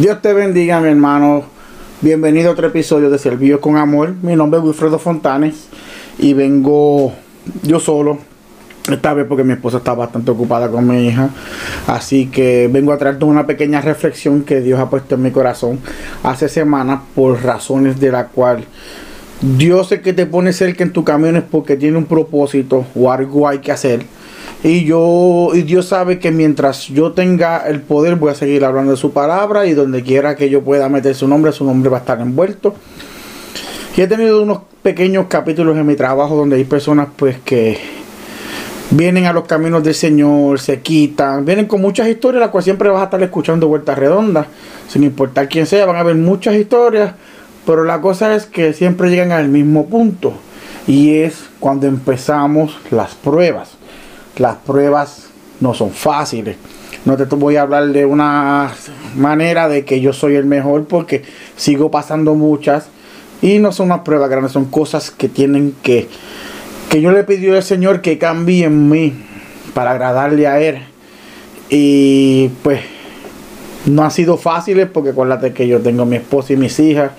Dios te bendiga, mi hermano. Bienvenido a otro episodio de Servicio con Amor. Mi nombre es Wilfredo Fontanes y vengo yo solo. Esta vez porque mi esposa está bastante ocupada con mi hija. Así que vengo a traerte una pequeña reflexión que Dios ha puesto en mi corazón hace semanas por razones de la cual Dios es que te pone cerca en tu camino es porque tiene un propósito o algo hay que hacer y yo, y Dios sabe que mientras yo tenga el poder, voy a seguir hablando de su palabra. Y donde quiera que yo pueda meter su nombre, su nombre va a estar envuelto. Y he tenido unos pequeños capítulos en mi trabajo donde hay personas pues que vienen a los caminos del Señor, se quitan, vienen con muchas historias, las cuales siempre vas a estar escuchando vueltas redondas, sin importar quién sea, van a haber muchas historias, pero la cosa es que siempre llegan al mismo punto, y es cuando empezamos las pruebas las pruebas no son fáciles. No te voy a hablar de una manera de que yo soy el mejor porque sigo pasando muchas y no son unas pruebas grandes, son cosas que tienen que que yo le pidió al Señor que cambie en mí para agradarle a él. Y pues no ha sido fáciles porque acuérdate que yo tengo mi esposa y mis hijas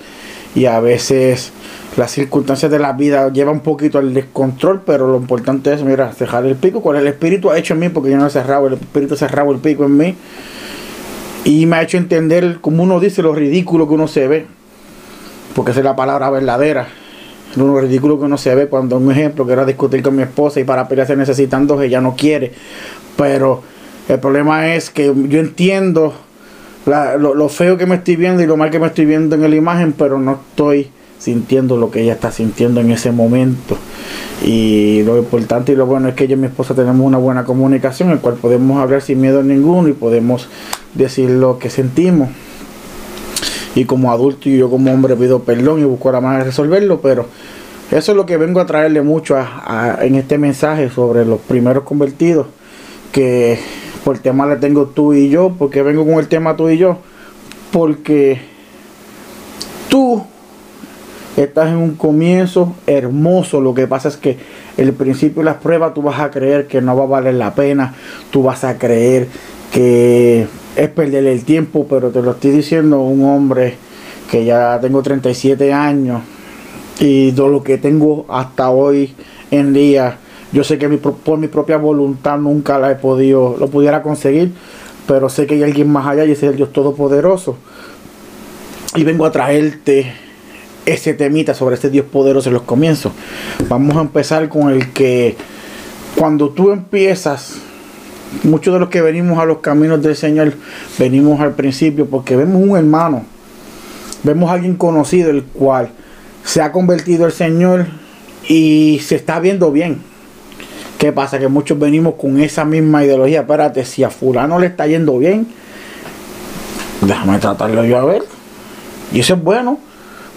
y a veces las circunstancias de la vida llevan un poquito al descontrol, pero lo importante es, mira, cerrar el pico, cuál el espíritu ha hecho en mí, porque yo no he cerrado, el espíritu ha cerrado el pico en mí. Y me ha hecho entender, como uno dice, lo ridículo que uno se ve, porque esa es la palabra verdadera. Lo ridículo que uno se ve cuando un ejemplo que era discutir con mi esposa y para pelearse necesitando que ella no quiere. Pero el problema es que yo entiendo lo, feo que me estoy viendo y lo mal que me estoy viendo en la imagen, pero no estoy sintiendo lo que ella está sintiendo en ese momento. Y lo importante y lo bueno es que ella y mi esposa tenemos una buena comunicación, en el cual podemos hablar sin miedo ninguno y podemos decir lo que sentimos. Y como adulto y yo como hombre pido perdón y busco la manera de resolverlo, pero eso es lo que vengo a traerle mucho en este mensaje sobre los primeros convertidos, que por tema le tengo tú y yo, porque vengo con el tema tú y yo, porque tú estás en un comienzo hermoso. Lo que pasa es que el principio de las pruebas tú vas a creer que no va a valer la pena. Tú vas a creer que es perder el tiempo. Pero te lo estoy diciendo un hombre que ya tengo 37 años. Y todo lo que tengo hasta hoy en día. Yo sé que por mi propia voluntad nunca la he podido, lo pudiera conseguir. Pero sé que hay alguien más allá y ese es el Dios Todopoderoso. Y vengo a traerte ese temita sobre este Dios poderoso en los comienzos. Vamos a empezar con el que cuando tú empiezas, muchos de los que venimos a los caminos del Señor, venimos al principio porque vemos un hermano, vemos a alguien conocido, el cual se ha convertido al Señor y se está viendo bien. ¿Qué pasa? Que muchos venimos con esa misma ideología. Espérate, si a fulano le está yendo bien, déjame tratarlo yo a ver. Y eso es bueno.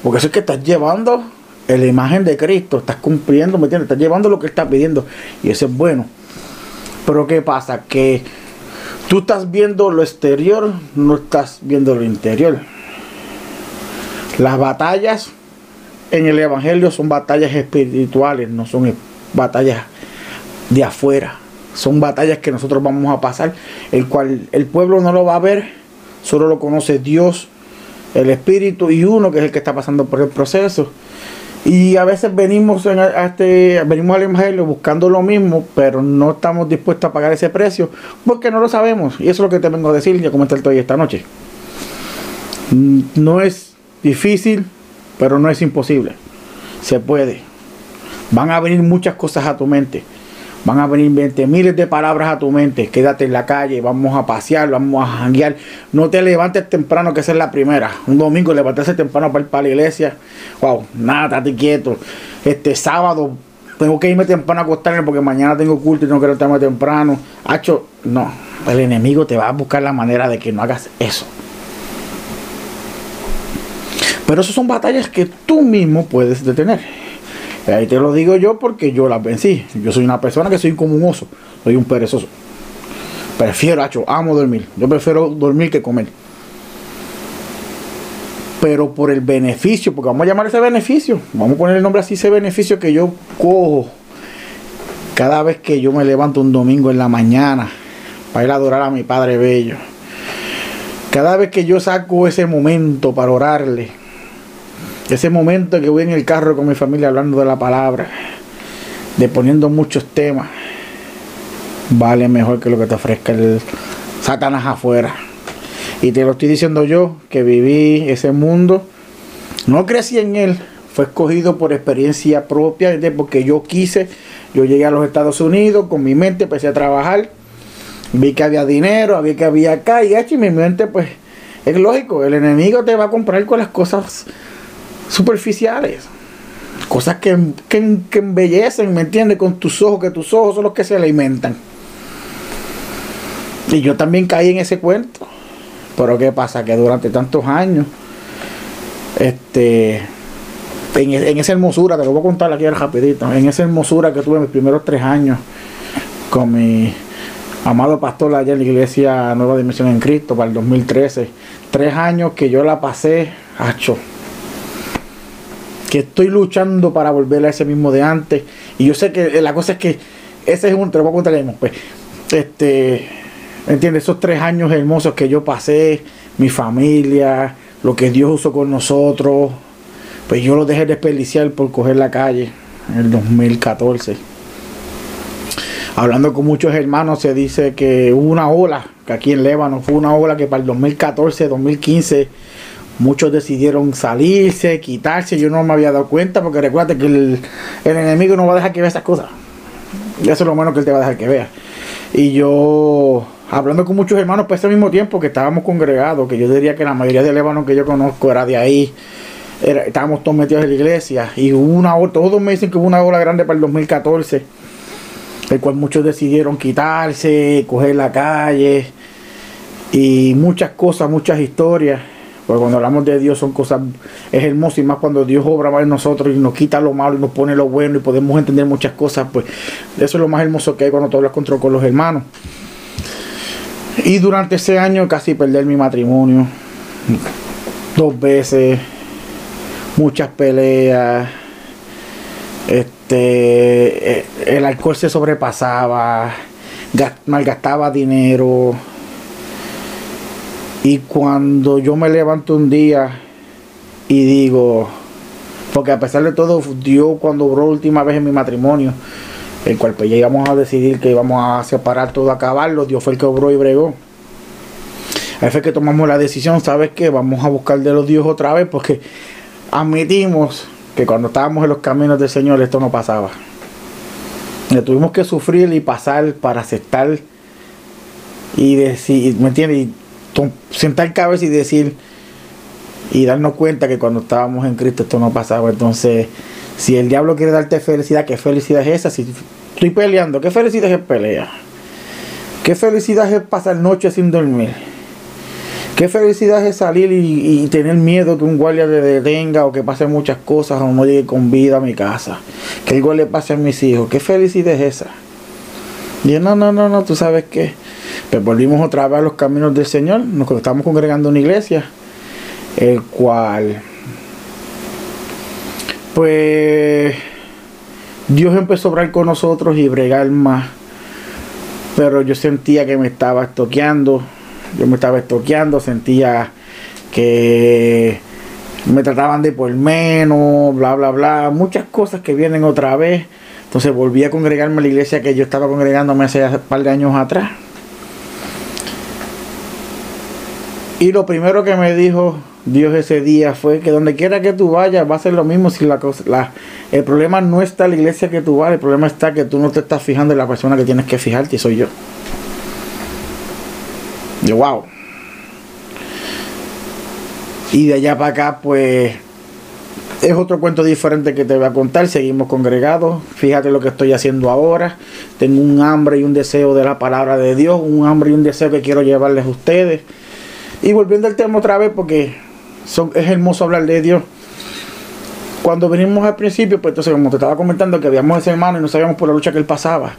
Porque eso es que estás llevando la imagen de Cristo, estás cumpliendo, ¿me entiendes? Estás llevando lo que está pidiendo y eso es bueno. Pero ¿qué pasa? Que tú estás viendo lo exterior, no estás viendo lo interior. Las batallas en el Evangelio son batallas espirituales, no son batallas de afuera. Son batallas que nosotros vamos a pasar, el cual el pueblo no lo va a ver, solo lo conoce Dios el espíritu y uno que es el que está pasando por el proceso. Y a veces venimos, a este, venimos al Evangelio buscando lo mismo, pero no estamos dispuestos a pagar ese precio porque no lo sabemos. Y eso es lo que te vengo a decir y a comentar hoy esta noche. No es difícil, pero no es imposible. Se puede. Van a venir muchas cosas a tu mente. Van a venir 20 miles de palabras a tu mente. Quédate en la calle, vamos a pasear, vamos a janguear. No te levantes temprano, que es la primera. Un domingo levantarse temprano para ir para la iglesia. Wow, nada, estate quieto. Este sábado tengo que irme temprano a acostarme porque mañana tengo culto y no quiero estarme temprano. Hacho, no. El enemigo te va a buscar la manera de que no hagas eso. Pero esas son batallas que tú mismo puedes detener. Ahí te lo digo yo porque yo las vencí. Yo soy una persona que soy como un oso. Soy un perezoso. Prefiero, hacho, amo dormir. Yo prefiero dormir que comer. Pero por el beneficio, porque vamos a llamar ese beneficio. Vamos a poner el nombre así, ese beneficio que yo cojo cada vez que yo me levanto un domingo en la mañana para ir a adorar a mi Padre Bello. Cada vez que yo saco ese momento para orarle, ese momento que voy en el carro con mi familia hablando de la palabra, de poniendo muchos temas, vale mejor que lo que te ofrezca el Satanás afuera. Y te lo estoy diciendo yo, que viví ese mundo, no crecí en él, fue escogido por experiencia propia, porque yo quise, yo llegué a los Estados Unidos, con mi mente empecé a trabajar, vi que había dinero, vi que había acá, y y mi mente pues es lógico, el enemigo te va a comprar con las cosas superficiales. Cosas que, que, que embellecen, ¿me entiendes? Con tus ojos, que tus ojos son los que se alimentan. Y yo también caí en ese cuento. Pero ¿qué pasa? Que durante tantos años, este, en, en, esa hermosura, te lo voy a contar aquí rapidito, en esa hermosura que tuve mis primeros tres años con mi amado pastor allá en la iglesia Nueva Dimensión en Cristo para el 2013, tres años que yo la pasé, hacho, estoy luchando para volver a ese mismo de antes. Y yo sé que la cosa es que ese es un, te lo voy a contar mismo, pues, este, ¿entiendes? Esos tres años hermosos que yo pasé, mi familia, lo que Dios usó con nosotros, pues yo lo dejé desperdiciar por coger la calle en el 2014. Hablando con muchos hermanos se dice que hubo una ola, que aquí en Lébano fue una ola que para el 2014, 2015 Muchos decidieron salirse, quitarse. Yo no me había dado cuenta porque recuerda que el, enemigo no va a dejar que vea esas cosas. Y eso es lo menos que él te va a dejar que vea. Y yo, hablando con muchos hermanos, pues ese mismo tiempo que estábamos congregados, que yo diría que la mayoría de Líbano que yo conozco era de ahí, estábamos todos metidos en la iglesia. Y hubo una ola, todos me dicen que hubo una ola grande para el 2014, el cual muchos decidieron quitarse, coger la calle y muchas cosas, muchas historias. Porque cuando hablamos de Dios son cosas, es hermoso y más cuando Dios obra en nosotros y nos quita lo malo y nos pone lo bueno y podemos entender muchas cosas, pues eso es lo más hermoso que hay cuando tú hablas con, con los hermanos. Y durante ese año casi perder mi matrimonio, dos veces, muchas peleas, este, eh, el alcohol se sobrepasaba, malgastaba dinero y cuando yo me levanto un día y digo, porque a pesar de todo, Dios cuando obró última vez en mi matrimonio, el cual pues llegamos a decidir que íbamos a separar todo, a acabarlo, Dios fue el que obró y bregó. Ahí fue que tomamos la decisión, ¿sabes qué? Vamos a buscar de los Dios otra vez porque admitimos que cuando estábamos en los caminos del Señor esto no pasaba. Le tuvimos que sufrir y pasar para aceptar y decir, ¿me entiendes? Sentar cabeza y decir y darnos cuenta que cuando estábamos en Cristo esto no pasaba. Entonces, si el diablo quiere darte felicidad, ¿qué felicidad es esa? Si estoy peleando, ¿qué felicidad es pelea? ¿Qué felicidad es pasar noche sin dormir? ¿Qué felicidad es salir y, tener miedo que un guardia te detenga o que pase muchas cosas o no llegue con vida a mi casa? Que algo le pase a mis hijos. ¿Qué felicidad es esa? Y no, no, no, no, tú sabes qué. Pues volvimos otra vez a los caminos del Señor. Nos estamos congregando en una iglesia, el cual, pues, Dios empezó a obrar con nosotros y bregar más. Pero yo sentía que me estaba estoqueando. Yo me estaba estoqueando, sentía que me trataban de por menos, bla, bla, bla. Muchas cosas que vienen otra vez. Entonces volví a congregarme a la iglesia que yo estaba congregándome hace un par de años atrás. Y lo primero que me dijo Dios ese día fue que donde quiera que tú vayas va a ser lo mismo si la cosa, la, el problema no está en la iglesia que tú vas, el problema está que tú no te estás fijando en la persona que tienes que fijarte y soy yo. Yo, wow. Y de allá para acá, pues es otro cuento diferente que te voy a contar. Seguimos congregados. Fíjate lo que estoy haciendo ahora. Tengo un hambre y un deseo de la palabra de Dios, un hambre y un deseo que quiero llevarles a ustedes. Y volviendo al tema otra vez, porque es hermoso hablar de Dios. Cuando venimos al principio, pues entonces como te estaba comentando que habíamos ese hermano y no sabíamos por la lucha que él pasaba.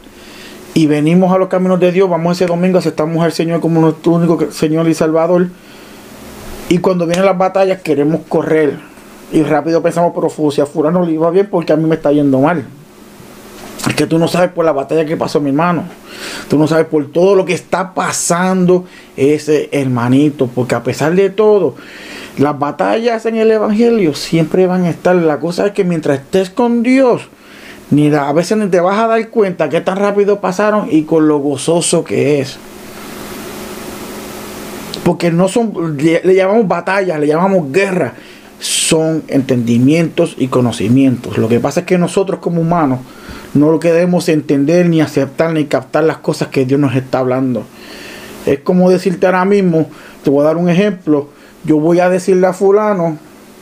Y venimos a los caminos de Dios, vamos ese domingo, aceptamos al Señor como nuestro único Señor y Salvador. Y cuando vienen las batallas queremos correr. Y rápido pensamos, pero si a Furano le iba bien porque a mí me está yendo mal. Es que tú no sabes por la batalla que pasó mi hermano. Tú no sabes por todo lo que está pasando ese hermanito. Porque a pesar de todo, las batallas en el Evangelio siempre van a estar. La cosa es que mientras estés con Dios, ni a veces ni te vas a dar cuenta que tan rápido pasaron y con lo gozoso que es. Porque no son, le, le llamamos batallas, le llamamos guerra. Son entendimientos y conocimientos. Lo que pasa es que nosotros como humanos no lo queremos entender ni aceptar ni captar las cosas que Dios nos está hablando. Es como decirte ahora mismo, te voy a dar un ejemplo, yo voy a decirle a fulano,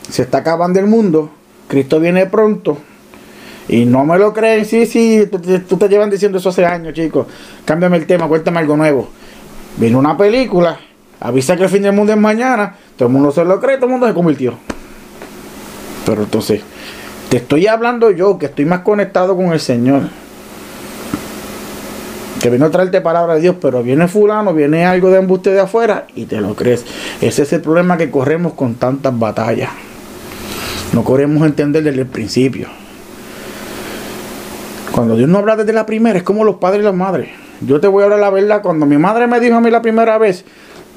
se está acabando el mundo, Cristo viene pronto, y no me lo creen, sí, sí, tú, te llevan diciendo eso hace años, chicos. Cámbiame el tema, cuéntame algo nuevo. Viene una película, avisa que el fin del mundo es mañana, todo el mundo se lo cree, todo el mundo se convirtió. Pero entonces, te estoy hablando yo, que estoy más conectado con el Señor. Que vino a traerte palabra de Dios, pero viene fulano, viene algo de embuste de afuera y te lo crees. Ese es el problema que corremos con tantas batallas. No queremos entender desde el principio. Cuando Dios no habla desde la primera, es como los padres y las madres. Yo te voy a hablar la verdad. Cuando mi madre me dijo a mí la primera vez,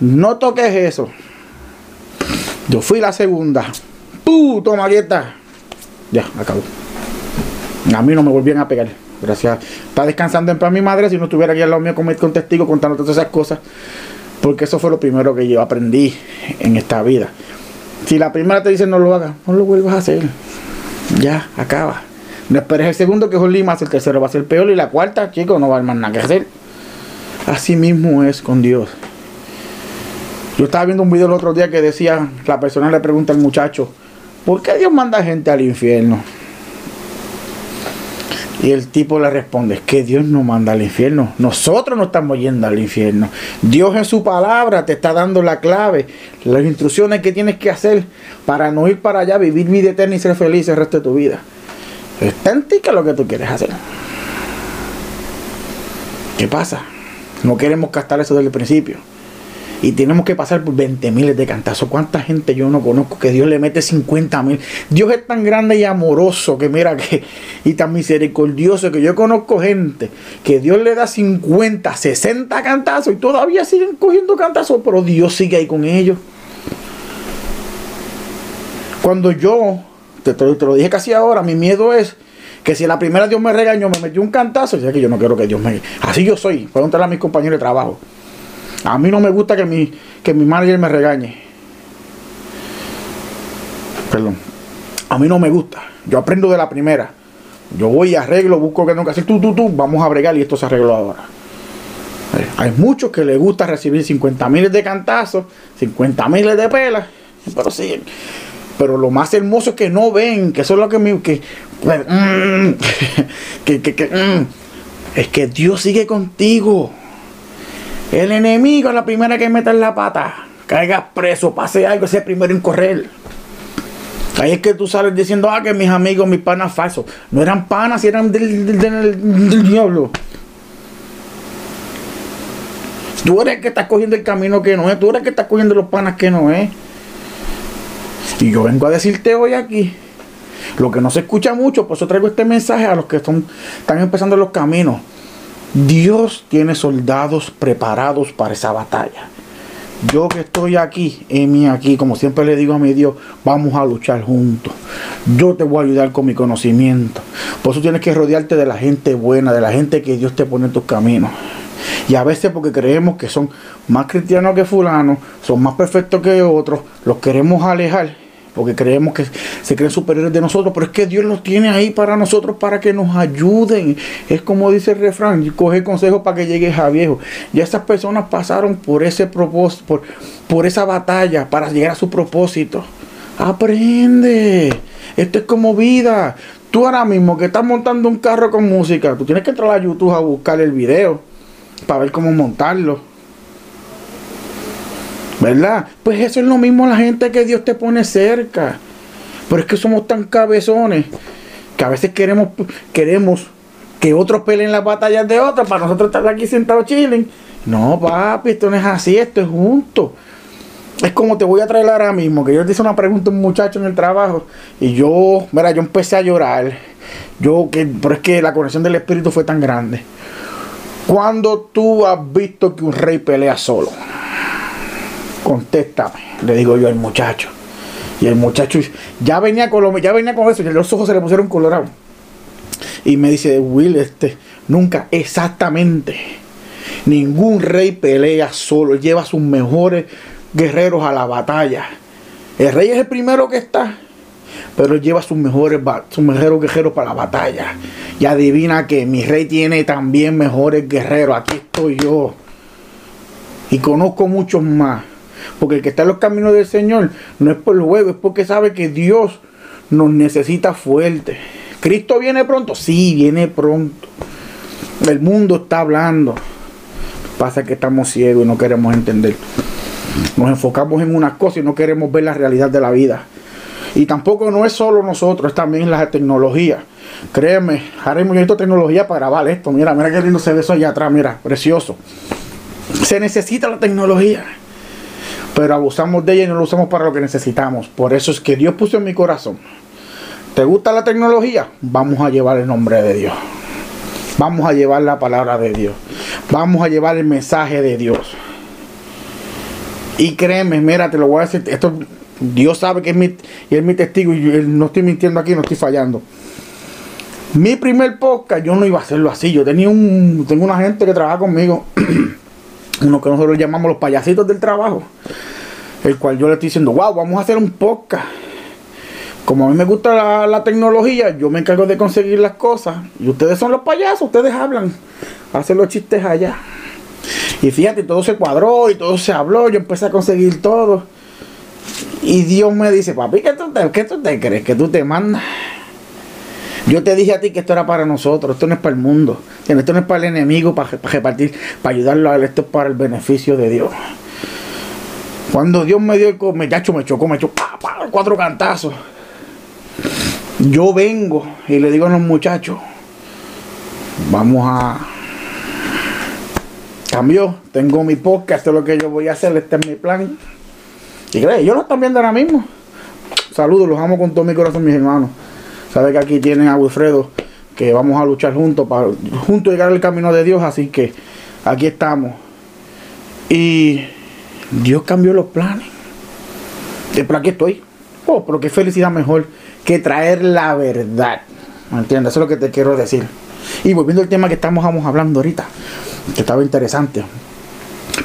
no toques eso. Yo fui la segunda. ¡Puh! Toma, ya, acabó. A mí no me volvían a pegar. Gracias. Está descansando en paz mi madre si no estuviera aquí al lado mío con, con testigo contando todas esas cosas. Porque eso fue lo primero que yo aprendí en esta vida. Si la primera te dice no lo hagas, no lo vuelvas a hacer. Ya, acaba. No esperes el segundo que es un limas, el tercero va a ser peor y la cuarta, chicos, no va a haber más nada que hacer. Así mismo es con Dios. Yo estaba viendo un video el otro día que decía, la persona le pregunta al muchacho, ¿por qué Dios manda gente al infierno? Y el tipo le responde, que Dios no manda al infierno. Nosotros no estamos yendo al infierno. Dios en su palabra te está dando la clave, las instrucciones que tienes que hacer para no ir para allá, vivir vida eterna y ser feliz el resto de tu vida. Está en ti que es lo que tú quieres hacer. ¿Qué pasa? No queremos gastar eso desde el principio y tenemos que pasar por 20 miles de cantazos. ¿Cuánta gente yo no conozco que Dios le mete 50 mil? Dios es tan grande y amoroso que mira que, y tan misericordioso que yo conozco gente que Dios le da 50, 60 cantazos y todavía siguen cogiendo cantazos, pero Dios sigue ahí con ellos. Cuando yo, te, te, lo dije casi ahora, mi miedo es que si la primera Dios me regañó, me metió un cantazo, ya que yo no quiero que Dios me... Así yo soy, pregúntale a mis compañeros de trabajo. A mí no me gusta que mi, que mi manager me regañe. Perdón. A mí no me gusta. Yo aprendo de la primera. Yo voy y arreglo, busco que tengo que hacer. Tú, tú, tú. Vamos a bregar y esto se arregló ahora. Eh, hay muchos que les gusta recibir 50 miles de cantazos, 50 miles de pelas. Pero sí. Pero lo más hermoso es que no ven, que eso es lo que me. Mm, que, que, que mm, es que Dios sigue contigo. El enemigo es la primera que mete en la pata. Caiga preso, pase algo, ese primero en correr. Ahí es que tú sales diciendo, ah, que mis amigos, mis panas falsos. No eran panas, eran del, del, diablo. Tú eres el que estás cogiendo el camino que no es. Tú eres el que estás cogiendo los panas que no es. Y yo vengo a decirte hoy aquí. Lo que no se escucha mucho, por eso traigo este mensaje a los que están empezando los caminos. Dios tiene soldados preparados para esa batalla. Yo que estoy aquí, en mí aquí, como siempre le digo a mi Dios, vamos a luchar juntos. Yo te voy a ayudar con mi conocimiento. Por eso tienes que rodearte de la gente buena, de la gente que Dios te pone en tus caminos. Y a veces porque creemos que son más cristianos que fulano, son más perfectos que otros, los queremos alejar porque creemos que se creen superiores de nosotros, pero es que Dios los tiene ahí para nosotros, para que nos ayuden. Es como dice el refrán, coge consejo para que llegues a viejo. Ya esas personas pasaron por ese propósito, por, por esa batalla para llegar a su propósito. Aprende. Esto es como vida. Tú ahora mismo que estás montando un carro con música, tú tienes que entrar a YouTube a buscar el video para ver cómo montarlo. ¿Verdad? Pues eso es lo mismo la gente que Dios te pone cerca. Pero es que somos tan cabezones que a veces queremos, queremos que otros peleen las batallas de otros para nosotros estar aquí sentados chilling. No, papi, esto no es así, esto es junto. es como te voy a traer ahora mismo, que yo te hice una pregunta a un muchacho en el trabajo y yo, mira, yo empecé a llorar. Yo, que, pero es que la conexión del espíritu fue tan grande. Cuando tú has visto que un rey pelea solo, contéstame, le digo yo al muchacho. Y el muchacho ya venía con lo, ya venía con eso, y los ojos se le pusieron colorados. Y me dice, Will, este, nunca, exactamente. Ningún rey pelea solo, lleva sus mejores guerreros a la batalla. El rey es el primero que está, pero lleva sus mejores, sus mejores guerreros para la batalla. Y adivina que mi rey tiene también mejores guerreros. Aquí estoy yo. Y conozco muchos más. Porque el que está en los caminos del Señor no es por juego, es porque sabe que Dios nos necesita fuerte. ¿Cristo viene pronto? Sí, viene pronto. El mundo está hablando. Pasa que estamos ciegos y no queremos entender. Nos enfocamos en unas cosas y no queremos ver la realidad de la vida. Y tampoco no es solo nosotros, es también la tecnología. Créeme, ahora mismo yo tecnología para grabar esto. Mira, mira qué lindo se ve eso allá atrás, mira, precioso. Se necesita la tecnología. Pero abusamos de ella y no lo usamos para lo que necesitamos. Por eso es que Dios puso en mi corazón. ¿Te gusta la tecnología? Vamos a llevar el nombre de Dios. Vamos a llevar la palabra de Dios. Vamos a llevar el mensaje de Dios. Y créeme, mira, te lo voy a decir, esto Dios sabe que es mi, y es mi testigo y yo no estoy mintiendo aquí, no estoy fallando. Mi primer podcast yo no iba a hacerlo así. Yo tenía un, tengo una gente que trabaja conmigo, uno que nosotros llamamos los payasitos del trabajo, el cual yo le estoy diciendo, wow, vamos a hacer un podcast. Como a mí me gusta la, la tecnología, yo me encargo de conseguir las cosas. Y ustedes son los payasos, ustedes hablan, hacen los chistes allá. Y fíjate, todo se cuadró y todo se habló. Yo empecé a conseguir todo. Y Dios me dice, papi, ¿qué tú te, qué tú te crees? ¿Que tú te mandas? Yo te dije a ti que esto era para nosotros, esto no es para el mundo. Esto no es para el enemigo, para, repartir, para ayudarlo a él, esto es para el beneficio de Dios. Cuando Dios me dio el me, me chocó, me echó cuatro cantazos. Yo vengo y le digo a los muchachos, vamos a Cambió, tengo mi podcast, esto es lo que yo voy a hacer, este es mi plan. Y cree, yo lo están viendo ahora mismo. Saludos, los amo con todo mi corazón, mis hermanos. Sabe que aquí tienen a Wilfredo, que vamos a luchar juntos para juntos llegar al camino de Dios, así que aquí estamos. Y Dios cambió los planes. Y por aquí estoy. Oh, pero qué felicidad mejor que traer la verdad. ¿Me entiendes? Eso es lo que te quiero decir. Y volviendo al tema que estamos hablando ahorita que estaba interesante.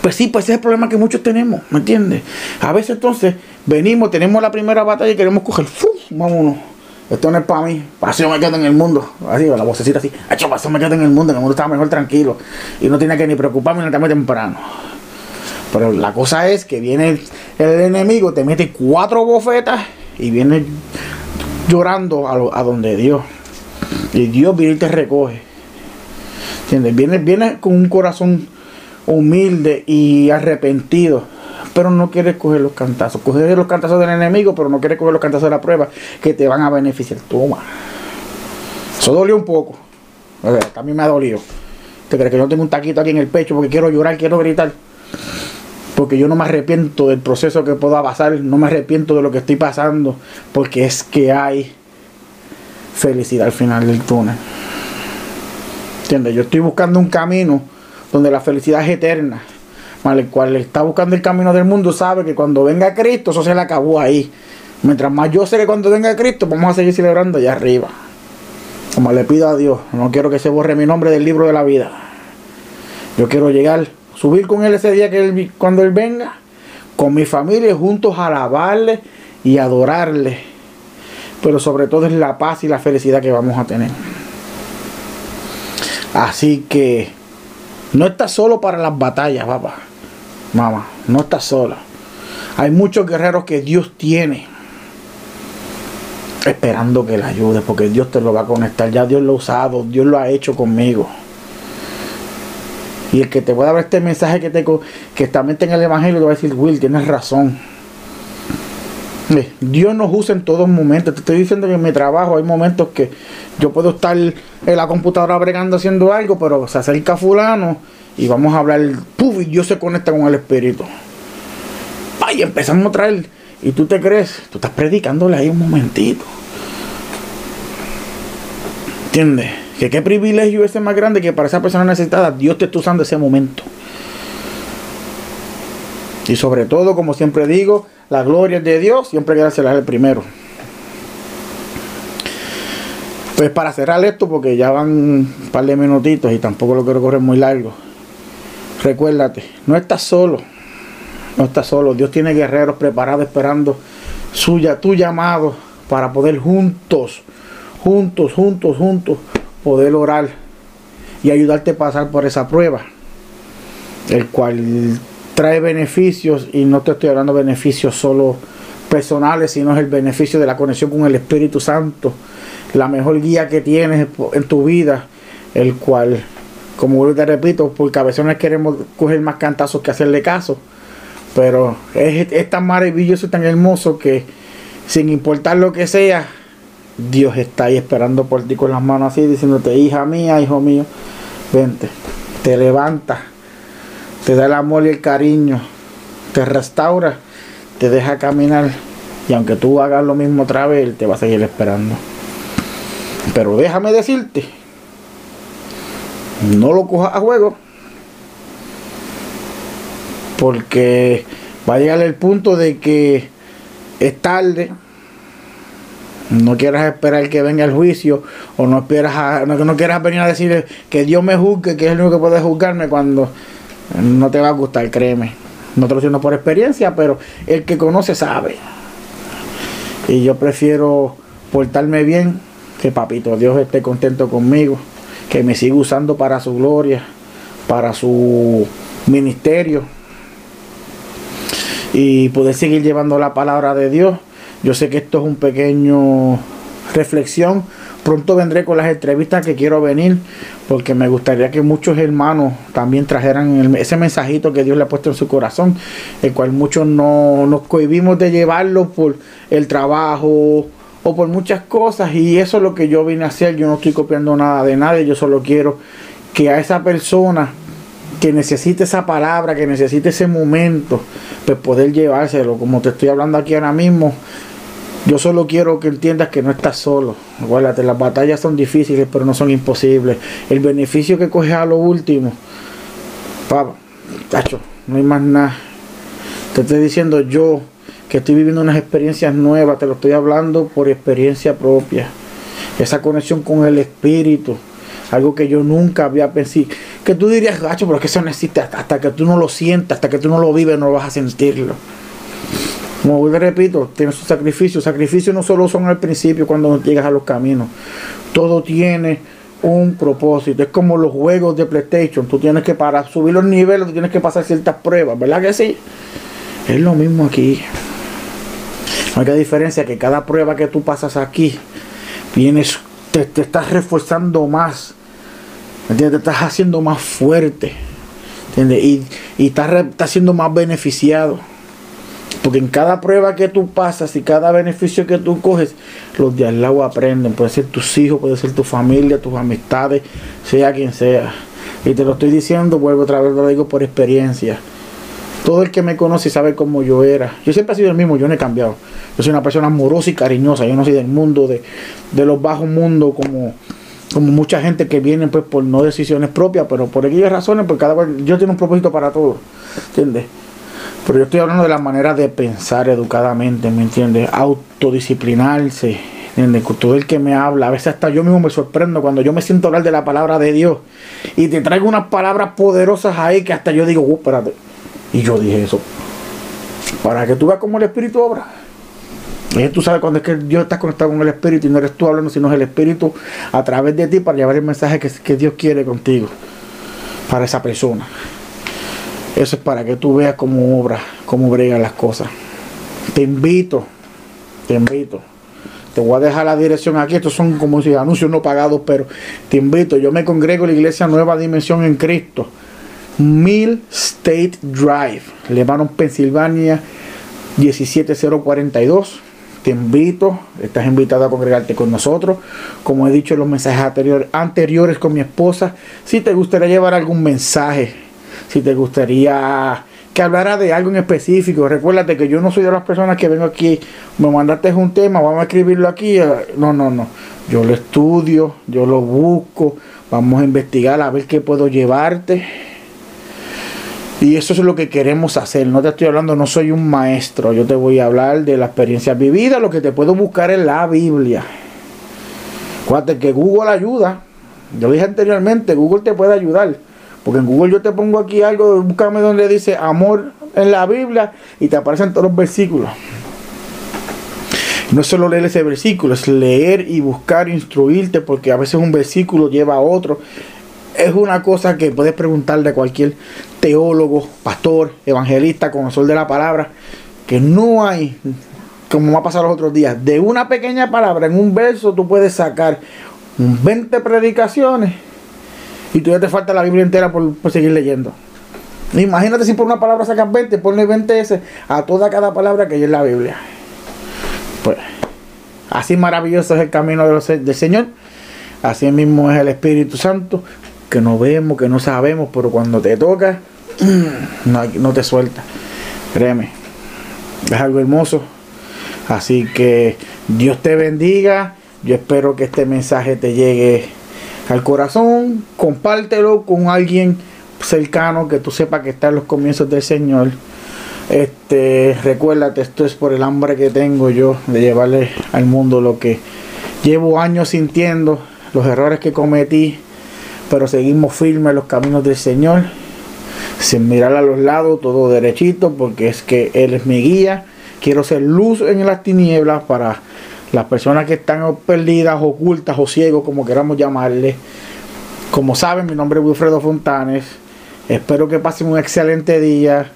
Pues sí, pues ese es el problema que muchos tenemos, ¿me entiendes? A veces entonces venimos, tenemos la primera batalla y queremos coger, ¡fum! vámonos. Esto no es para mí, pasión me quedo en el mundo. Así, la vocecita así, hecho pasión me quedo en el mundo, en el mundo estaba mejor tranquilo. Y no tenía que ni preocuparme ni muy temprano. Pero la cosa es que viene el, enemigo, te mete cuatro bofetas y viene llorando a, donde Dios. Y Dios viene y te recoge. Viene, viene con un corazón humilde y arrepentido, pero no quiere coger los cantazos. Coger los cantazos del enemigo, pero no quiere coger los cantazos de la prueba que te van a beneficiar. Toma. Eso dolió un poco. A mí me ha dolido. ¿Te crees que yo tengo un taquito aquí en el pecho porque quiero llorar, quiero gritar? Porque yo no me arrepiento del proceso que pueda pasar, no me arrepiento de lo que estoy pasando, porque es que hay felicidad al final del túnel. Yo estoy buscando un camino donde la felicidad es eterna. El cual está buscando el camino del mundo sabe que cuando venga Cristo, eso se le acabó ahí. Mientras más yo sé que cuando venga Cristo, vamos a seguir celebrando allá arriba. Como le pido a Dios, no quiero que se borre mi nombre del libro de la vida. Yo quiero llegar, subir con Él ese día que cuando Él venga, con mi familia, juntos alabarle y adorarle. Pero sobre todo es la paz y la felicidad que vamos a tener. Así que no estás solo para las batallas, papá. Mamá, no estás sola. Hay muchos guerreros que Dios tiene esperando que le ayudes, porque Dios te lo va a conectar. Ya Dios lo ha usado, Dios lo ha hecho conmigo. Y el que te pueda dar este mensaje que, te, que también tenga el Evangelio, te va a decir, Will, tienes razón. Dios nos usa en todos momentos. Te estoy diciendo que en mi trabajo hay momentos que yo puedo estar en la computadora bregando haciendo algo, pero se acerca fulano y vamos a hablar, puf, y Dios se conecta con el espíritu. y empezamos a traer. Y tú te crees, tú estás predicándole ahí un momentito. ¿Entiendes? Que qué privilegio ese más grande que para esa persona necesitada Dios te está usando ese momento. Y sobre todo, como siempre digo, la gloria es de Dios, siempre que ser el primero. Pues para cerrar esto, porque ya van un par de minutitos y tampoco lo quiero correr muy largo. Recuérdate, no estás solo. No estás solo. Dios tiene guerreros preparados esperando suya, tu llamado para poder juntos, juntos, juntos, juntos, poder orar y ayudarte a pasar por esa prueba. El cual trae beneficios y no te estoy hablando de beneficios solo personales, sino es el beneficio de la conexión con el Espíritu Santo, la mejor guía que tienes en tu vida, el cual, como te repito, por cabezones queremos coger más cantazos que hacerle caso, pero es, es tan maravilloso y tan hermoso que sin importar lo que sea, Dios está ahí esperando por ti con las manos así, diciéndote, hija mía, hijo mío, vente, te levanta te da el amor y el cariño, te restaura, te deja caminar y aunque tú hagas lo mismo otra vez, Él te va a seguir esperando. Pero déjame decirte, no lo cojas a juego, porque va a llegar el punto de que es tarde. No quieras esperar que venga el juicio o no esperas no, no quieras venir a decir que Dios me juzgue, que es el único que puede juzgarme cuando no te va a gustar, créeme. No te lo siento por experiencia, pero el que conoce sabe. Y yo prefiero portarme bien que papito Dios esté contento conmigo, que me siga usando para su gloria, para su ministerio y poder seguir llevando la palabra de Dios. Yo sé que esto es un pequeño reflexión Pronto vendré con las entrevistas que quiero venir, porque me gustaría que muchos hermanos también trajeran ese mensajito que Dios le ha puesto en su corazón, el cual muchos no nos cohibimos de llevarlo por el trabajo o por muchas cosas, y eso es lo que yo vine a hacer. Yo no estoy copiando nada de nadie, yo solo quiero que a esa persona que necesite esa palabra, que necesite ese momento, pues poder llevárselo, como te estoy hablando aquí ahora mismo yo solo quiero que entiendas que no estás solo. Acuérdate, las batallas son difíciles, pero no son imposibles. El beneficio que coges a lo último, papá, tacho, no hay más nada. Te estoy diciendo yo que estoy viviendo unas experiencias nuevas, te lo estoy hablando por experiencia propia. Esa conexión con el espíritu, algo que yo nunca había pensado. Que tú dirías, gacho, pero es que eso no hasta que tú no lo sientas, hasta que tú no lo vives, no vas a sentirlo. Como te repito, tiene su sacrificio. Sacrificios no solo son al principio cuando llegas a los caminos. Todo tiene un propósito. Es como los juegos de PlayStation. Tú tienes que, para subir los niveles, tú tienes que pasar ciertas pruebas. ¿Verdad que sí? Es lo mismo aquí. Hay diferencia que cada prueba que tú pasas aquí, vienes, te, estás reforzando más. Te estás haciendo más fuerte. Y, y estás, estás siendo más beneficiado. Porque en cada prueba que tú pasas y cada beneficio que tú coges, los de al lado aprenden. Puede ser tus hijos, puede ser tu familia, tus amistades, sea quien sea. Y te lo estoy diciendo, vuelvo otra vez, lo digo por experiencia. Todo el que me conoce sabe cómo yo era. Yo siempre he sido el mismo, yo no he cambiado. Yo soy una persona amorosa y cariñosa. Yo no soy del mundo, de, de los bajos mundos como, como mucha gente que viene pues por no decisiones propias, pero por aquellas razones, porque cada cual, yo tengo un propósito para todo. ¿Entiendes? Pero yo estoy hablando de la manera de pensar educadamente, ¿me entiendes? Autodisciplinarse, ¿entiendes? Todo el que me habla, a veces hasta yo mismo me sorprendo cuando yo me siento hablar de la palabra de Dios y te traigo unas palabras poderosas ahí que hasta yo digo, uh. Y yo dije eso. Para que tú veas cómo el Espíritu obra. Y tú sabes cuando es que Dios está conectado con el Espíritu y no eres tú hablando, sino es el Espíritu a través de ti para llevar el mensaje que, que Dios quiere contigo, para esa persona. Eso es para que tú veas cómo obra, cómo bregan las cosas. Te invito, te invito. Te voy a dejar la dirección aquí. Estos son como si anuncios no pagados, pero te invito. Yo me congrego en la iglesia Nueva Dimensión en Cristo. Mill State Drive, Lebanon, Pensilvania 17042. Te invito, estás invitado a congregarte con nosotros. Como he dicho en los mensajes anteriores, anteriores con mi esposa, si te gustaría llevar algún mensaje si te gustaría que hablara de algo en específico. Recuérdate que yo no soy de las personas que vengo aquí, me mandaste un tema, vamos a escribirlo aquí. No, no, no. Yo lo estudio, yo lo busco, vamos a investigar a ver qué puedo llevarte. Y eso es lo que queremos hacer. No te estoy hablando, no soy un maestro. Yo te voy a hablar de la experiencia vivida, lo que te puedo buscar en la Biblia. Acuérdate que Google ayuda. Yo dije anteriormente, Google te puede ayudar. Porque en Google yo te pongo aquí algo, búscame donde dice amor en la Biblia y te aparecen todos los versículos. No es solo leer ese versículo, es leer y buscar, instruirte, porque a veces un versículo lleva a otro. Es una cosa que puedes preguntarle a cualquier teólogo, pastor, evangelista, conocedor de la palabra, que no hay, como me ha pasado los otros días, de una pequeña palabra en un verso tú puedes sacar 20 predicaciones y todavía te falta la Biblia entera por, seguir leyendo. Imagínate si por una palabra sacas 20, ponle 20 ese a toda cada palabra que hay en la Biblia. Pues así maravilloso es el camino de del Señor. Así mismo es el Espíritu Santo, que no vemos, que no sabemos, pero cuando te toca, no, te suelta. Créeme, es algo hermoso. Así que Dios te bendiga. Yo espero que este mensaje te llegue al corazón, compártelo con alguien cercano que tú sepas que está en los comienzos del Señor. Este, recuérdate, esto es por el hambre que tengo yo de llevarle al mundo lo que llevo años sintiendo, los errores que cometí, pero seguimos firmes en los caminos del Señor, sin mirar a los lados, todo derechito, porque es que Él es mi guía. Quiero ser luz en las tinieblas para las personas que están perdidas, ocultas o ciegos, como queramos llamarle. Como saben, mi nombre es Wilfredo Fontanes. Espero que pasen un excelente día.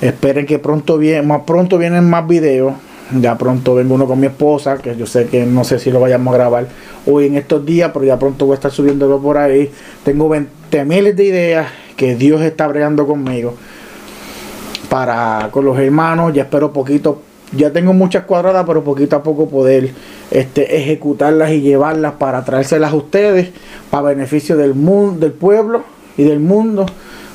Esperen que pronto viene, más pronto vienen más videos. Ya pronto vengo uno con mi esposa, que yo sé que no sé si lo vayamos a grabar hoy en estos días, pero ya pronto voy a estar subiéndolo por ahí. Tengo 20 miles de ideas que Dios está bregando conmigo para con los hermanos. Ya espero poquito ya tengo muchas cuadradas, pero poquito a poco poder este, ejecutarlas y llevarlas para traérselas a ustedes, para beneficio del mundo, del pueblo y del mundo,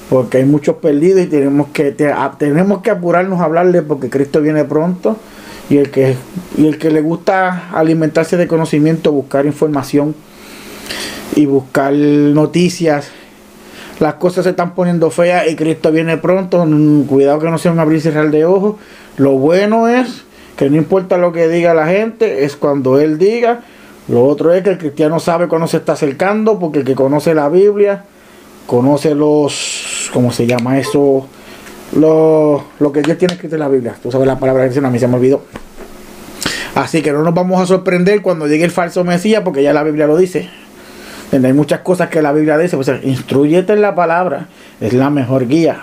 porque hay muchos perdidos y tenemos que, tenemos que apurarnos a hablarle porque Cristo viene pronto y el que, y el que le gusta alimentarse de conocimiento, buscar información y buscar noticias las cosas se están poniendo feas y Cristo viene pronto. Mm, cuidado que no sea un abrir y cerrar de ojos. Lo bueno es que no importa lo que diga la gente, es cuando Él diga. Lo otro es que el cristiano sabe cuando se está acercando, porque el que conoce la Biblia, conoce los, ¿cómo se llama eso? Lo, lo que Dios tiene escrito en la Biblia. Tú sabes la palabra que a mí se me olvidó. Así que no nos vamos a sorprender cuando llegue el falso Mesías, porque ya la Biblia lo dice. Hay muchas cosas que la Biblia dice, pues instruyete en la palabra, es la mejor guía.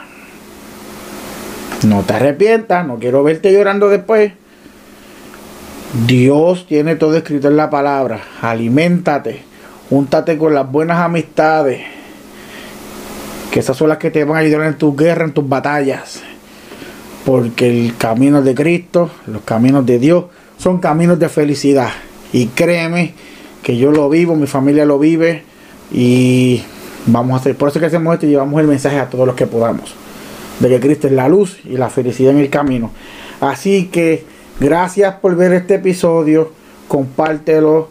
No te arrepientas, no quiero verte llorando después. Dios tiene todo escrito en la palabra. Aliméntate, júntate con las buenas amistades. Que esas son las que te van a ayudar en tus guerras, en tus batallas. Porque el camino de Cristo, los caminos de Dios, son caminos de felicidad. Y créeme que yo lo vivo, mi familia lo vive y vamos a hacer, por eso que hacemos esto y llevamos el mensaje a todos los que podamos, de que Cristo es la luz y la felicidad en el camino. Así que gracias por ver este episodio, compártelo,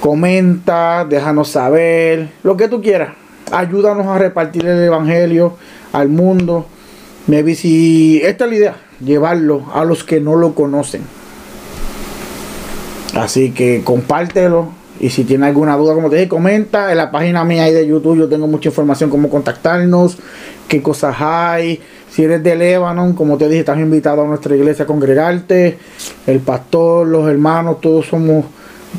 comenta, déjanos saber, lo que tú quieras. Ayúdanos a repartir el evangelio al mundo. Maybe si esta es la idea, llevarlo a los que no lo conocen. Así que compártelo. Y si tiene alguna duda, como te dije, comenta. En la página mía ahí de YouTube yo tengo mucha información, cómo contactarnos, qué cosas hay. Si eres de Lebanon, como te dije, estás invitado a nuestra iglesia a congregarte. El pastor, los hermanos, todos somos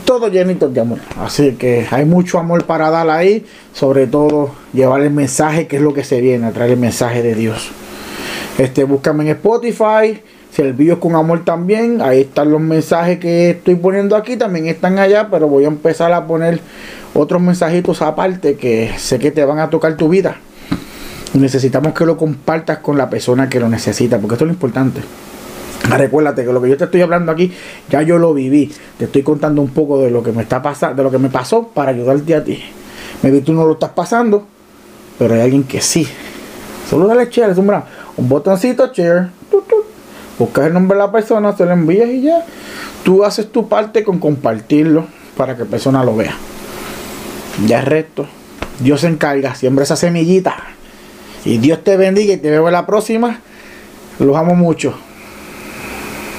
todos llenitos de amor. Así que hay mucho amor para dar ahí. Sobre todo llevar el mensaje, que es lo que se viene, traer el mensaje de Dios. Este, búscame en Spotify Servidos con amor también. Ahí están los mensajes que estoy poniendo aquí. También están allá. Pero voy a empezar a poner otros mensajitos aparte que sé que te van a tocar tu vida. Necesitamos que lo compartas con la persona que lo necesita. Porque esto es lo importante. Recuérdate que lo que yo te estoy hablando aquí, ya yo lo viví. Te estoy contando un poco de lo que me está pasando, de lo que me pasó para ayudarte a ti. Me vi tú no lo estás pasando, pero hay alguien que sí. Solo dale chévere, un botoncito share, buscas el nombre de la persona, se lo envías y ya. Tú haces tu parte con compartirlo para que la persona lo vea. Ya el resto, Dios se encarga, siembra esa semillita. Y Dios te bendiga y te veo en la próxima. Los amo mucho.